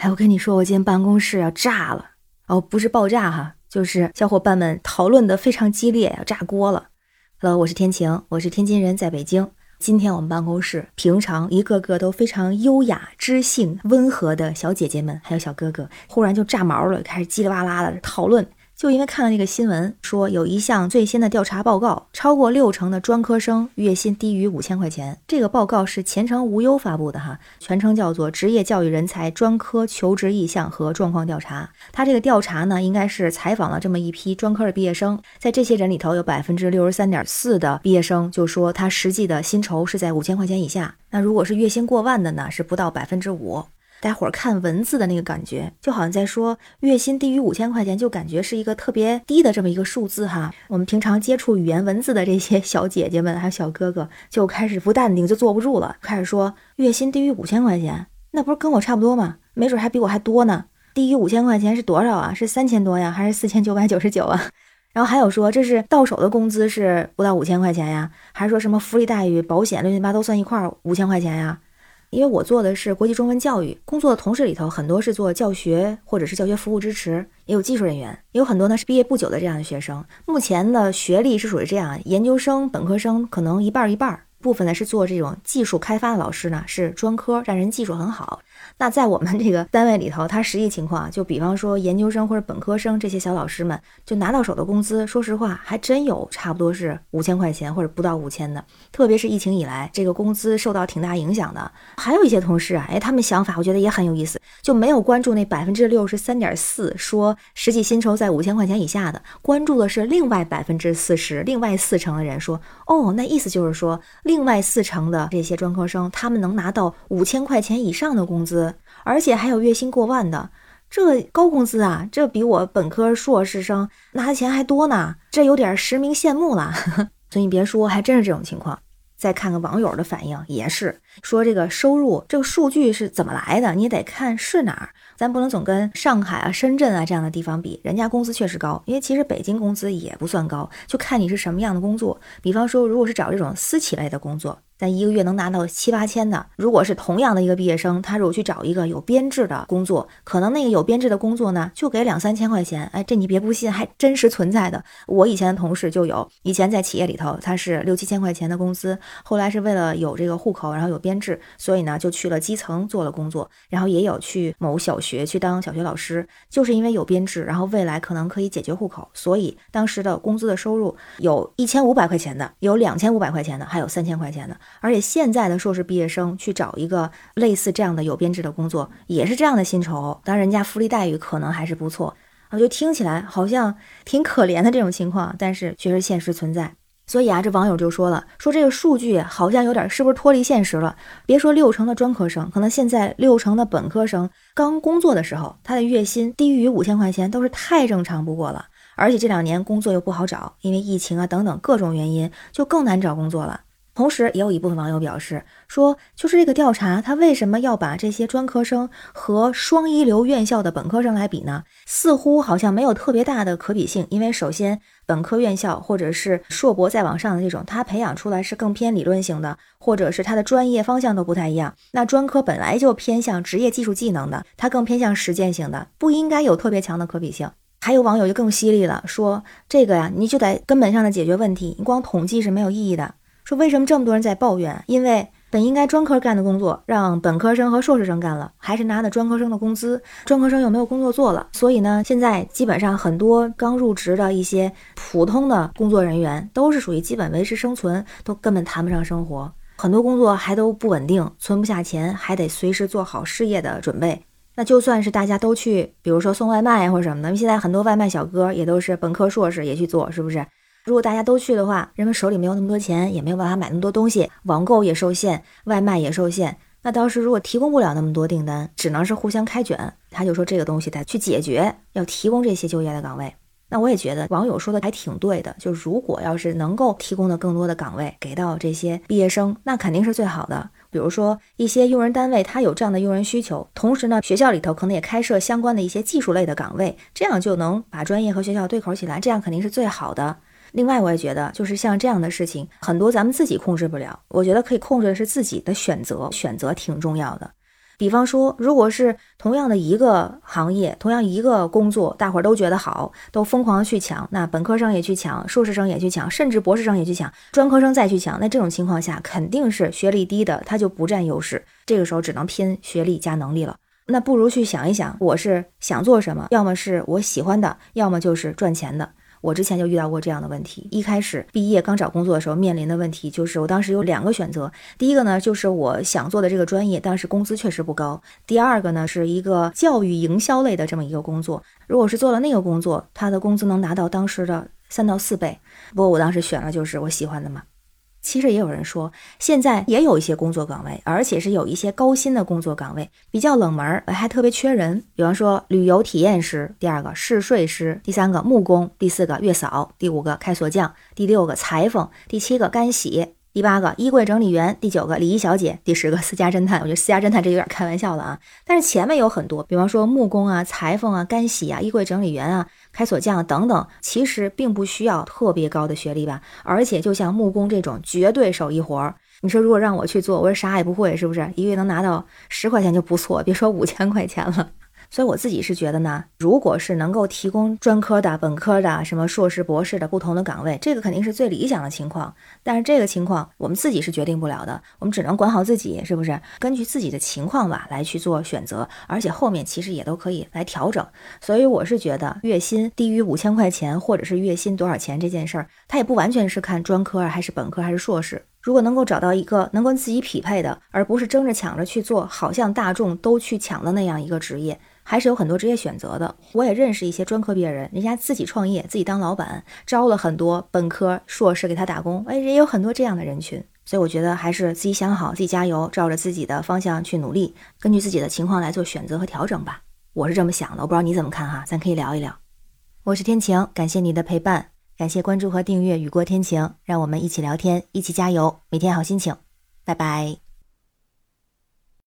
哎，我跟你说，我今天办公室要炸了哦，不是爆炸哈，就是小伙伴们讨论的非常激烈，要炸锅了。Hello，我是天晴，我是天津人，在北京。今天我们办公室平常一个个都非常优雅、知性、温和的小姐姐们，还有小哥哥，忽然就炸毛了，开始叽里哇啦的讨论。就因为看了那个新闻，说有一项最新的调查报告，超过六成的专科生月薪低于五千块钱。这个报告是前程无忧发布的哈，全称叫做《职业教育人才专科求职意向和状况调查》。他这个调查呢，应该是采访了这么一批专科的毕业生，在这些人里头，有百分之六十三点四的毕业生就说他实际的薪酬是在五千块钱以下。那如果是月薪过万的呢，是不到百分之五。待会儿看文字的那个感觉，就好像在说月薪低于五千块钱，就感觉是一个特别低的这么一个数字哈。我们平常接触语言文字的这些小姐姐们还有小哥哥，就开始不淡定，就坐不住了，开始说月薪低于五千块钱，那不是跟我差不多吗？没准还比我还多呢。低于五千块钱是多少啊？是三千多呀，还是四千九百九十九啊？然后还有说这是到手的工资是不到五千块钱呀？还是说什么福利待遇、保险乱七八糟算一块儿五千块钱呀？因为我做的是国际中文教育工作的同事里头，很多是做教学或者是教学服务支持，也有技术人员，也有很多呢是毕业不久的这样的学生。目前的学历是属于这样，研究生、本科生可能一半一半。部分呢是做这种技术开发的老师呢，是专科，让人技术很好。那在我们这个单位里头，他实际情况就比方说研究生或者本科生这些小老师们，就拿到手的工资，说实话还真有差不多是五千块钱或者不到五千的。特别是疫情以来，这个工资受到挺大影响的。还有一些同事啊，哎，他们想法我觉得也很有意思，就没有关注那百分之六十三点四说实际薪酬在五千块钱以下的，关注的是另外百分之四十，另外四成的人说，哦，那意思就是说。另外四成的这些专科生，他们能拿到五千块钱以上的工资，资而且还有月薪过万的，这高工资啊！这比我本科硕士生拿的钱还多呢，这有点实名羡慕了。所以你别说，还真是这种情况。再看看网友的反应，也是说这个收入这个数据是怎么来的，你得看是哪儿。咱不能总跟上海啊、深圳啊这样的地方比，人家工资确实高，因为其实北京工资也不算高，就看你是什么样的工作。比方说，如果是找这种私企类的工作。但一个月能拿到七八千的，如果是同样的一个毕业生，他如果去找一个有编制的工作，可能那个有编制的工作呢，就给两三千块钱。哎，这你别不信，还真实存在的。我以前的同事就有，以前在企业里头，他是六七千块钱的工资，后来是为了有这个户口，然后有编制，所以呢就去了基层做了工作，然后也有去某小学去当小学老师，就是因为有编制，然后未来可能可以解决户口，所以当时的工资的收入有一千五百块钱的，有两千五百块钱的，还有三千块钱的。而且现在的硕士毕业生去找一个类似这样的有编制的工作，也是这样的薪酬，当然人家福利待遇可能还是不错。我就听起来好像挺可怜的这种情况，但是确实现实存在。所以啊，这网友就说了，说这个数据好像有点是不是脱离现实了？别说六成的专科生，可能现在六成的本科生刚工作的时候，他的月薪低于五千块钱都是太正常不过了。而且这两年工作又不好找，因为疫情啊等等各种原因，就更难找工作了。同时，也有一部分网友表示说，就是这个调查，他为什么要把这些专科生和双一流院校的本科生来比呢？似乎好像没有特别大的可比性。因为首先，本科院校或者是硕博再往上的这种，他培养出来是更偏理论型的，或者是他的专业方向都不太一样。那专科本来就偏向职业技术技能的，它更偏向实践型的，不应该有特别强的可比性。还有网友就更犀利了，说这个呀，你就得根本上的解决问题，你光统计是没有意义的。说为什么这么多人在抱怨？因为本应该专科干的工作，让本科生和硕士生干了，还是拿的专科生的工资，专科生又没有工作做了。所以呢，现在基本上很多刚入职的一些普通的工作人员，都是属于基本维持生存，都根本谈不上生活。很多工作还都不稳定，存不下钱，还得随时做好失业的准备。那就算是大家都去，比如说送外卖或者什么的，现在很多外卖小哥也都是本科硕士也去做，是不是？如果大家都去的话，人们手里没有那么多钱，也没有办法买那么多东西，网购也受限，外卖也受限。那当时如果提供不了那么多订单，只能是互相开卷。他就说这个东西得去解决，要提供这些就业的岗位。那我也觉得网友说的还挺对的，就如果要是能够提供的更多的岗位给到这些毕业生，那肯定是最好的。比如说一些用人单位，他有这样的用人需求，同时呢，学校里头可能也开设相关的一些技术类的岗位，这样就能把专业和学校对口起来，这样肯定是最好的。另外，我也觉得，就是像这样的事情，很多咱们自己控制不了。我觉得可以控制的是自己的选择，选择挺重要的。比方说，如果是同样的一个行业，同样一个工作，大伙儿都觉得好，都疯狂去抢，那本科生也去抢，硕士生也去抢，甚至博士生也去抢，专科生再去抢，那这种情况下，肯定是学历低的他就不占优势，这个时候只能拼学历加能力了。那不如去想一想，我是想做什么？要么是我喜欢的，要么就是赚钱的。我之前就遇到过这样的问题。一开始毕业刚找工作的时候，面临的问题就是，我当时有两个选择。第一个呢，就是我想做的这个专业，但是工资确实不高。第二个呢，是一个教育营销类的这么一个工作。如果是做了那个工作，他的工资能拿到当时的三到四倍。不过我当时选了就是我喜欢的嘛。其实也有人说，现在也有一些工作岗位，而且是有一些高薪的工作岗位，比较冷门，还特别缺人。比方说旅游体验师，第二个试睡师，第三个木工，第四个月嫂，第五个开锁匠，第六个裁缝，第七个干洗。第八个衣柜整理员，第九个礼仪小姐，第十个私家侦探。我觉得私家侦探这有点开玩笑了啊！但是前面有很多，比方说木工啊、裁缝啊、干洗啊、衣柜整理员啊、开锁匠等等，其实并不需要特别高的学历吧。而且就像木工这种绝对手艺活儿，你说如果让我去做，我说啥也不会，是不是？一个月能拿到十块钱就不错，别说五千块钱了。所以我自己是觉得呢，如果是能够提供专科的、本科的、什么硕士、博士的不同的岗位，这个肯定是最理想的情况。但是这个情况我们自己是决定不了的，我们只能管好自己，是不是？根据自己的情况吧来去做选择，而且后面其实也都可以来调整。所以我是觉得，月薪低于五千块钱，或者是月薪多少钱这件事儿，它也不完全是看专科啊，还是本科还是硕士。如果能够找到一个能跟自己匹配的，而不是争着抢着去做，好像大众都去抢的那样一个职业。还是有很多职业选择的。我也认识一些专科毕业人，人家自己创业，自己当老板，招了很多本科、硕士给他打工。哎，也有很多这样的人群。所以我觉得还是自己想好，自己加油，照着自己的方向去努力，根据自己的情况来做选择和调整吧。我是这么想的，我不知道你怎么看哈，咱可以聊一聊。我是天晴，感谢你的陪伴，感谢关注和订阅雨过天晴，让我们一起聊天，一起加油，每天好心情。拜拜。